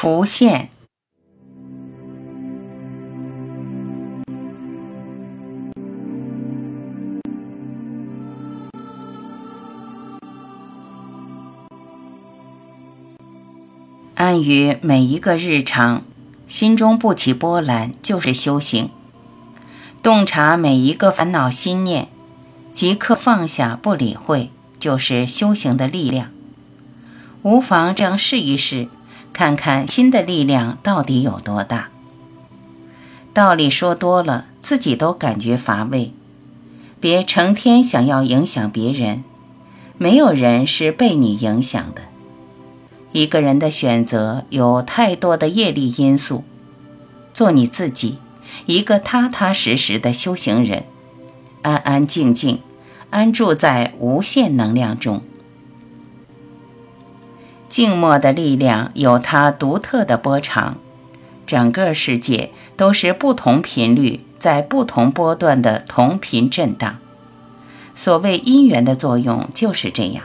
浮现。安于每一个日常，心中不起波澜，就是修行；洞察每一个烦恼心念，即刻放下不理会，就是修行的力量。无妨这样试一试，看看心的力量到底有多大。道理说多了，自己都感觉乏味。别成天想要影响别人，没有人是被你影响的。一个人的选择有太多的业力因素，做你自己，一个踏踏实实的修行人，安安静静，安住在无限能量中。静默的力量有它独特的波长，整个世界都是不同频率在不同波段的同频震荡。所谓因缘的作用就是这样。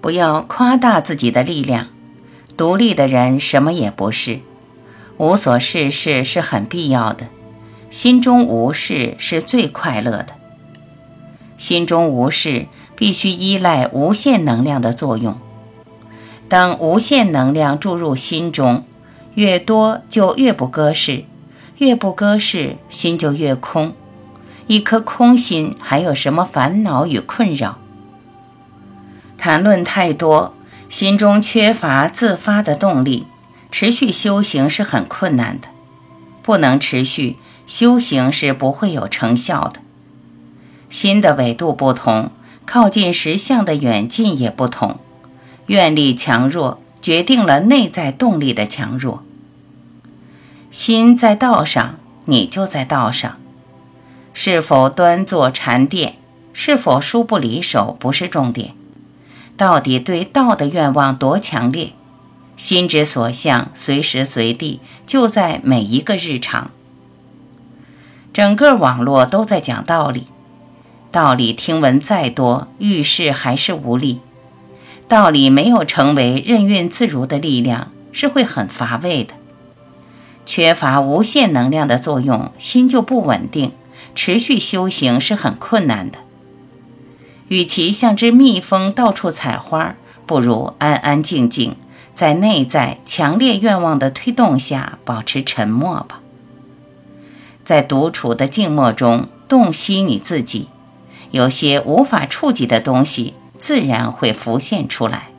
不要夸大自己的力量，独立的人什么也不是，无所事事是很必要的，心中无事是最快乐的。心中无事必须依赖无限能量的作用，当无限能量注入心中，越多就越不搁事，越不搁事心就越空，一颗空心还有什么烦恼与困扰？谈论太多，心中缺乏自发的动力，持续修行是很困难的。不能持续修行是不会有成效的。心的纬度不同，靠近实相的远近也不同。愿力强弱决定了内在动力的强弱。心在道上，你就在道上。是否端坐禅殿，是否书不离手，不是重点。到底对道的愿望多强烈？心之所向，随时随地就在每一个日常。整个网络都在讲道理，道理听闻再多，遇事还是无力。道理没有成为任运自如的力量，是会很乏味的。缺乏无限能量的作用，心就不稳定，持续修行是很困难的。与其像只蜜蜂到处采花，不如安安静静，在内在强烈愿望的推动下保持沉默吧。在独处的静默中洞悉你自己，有些无法触及的东西自然会浮现出来。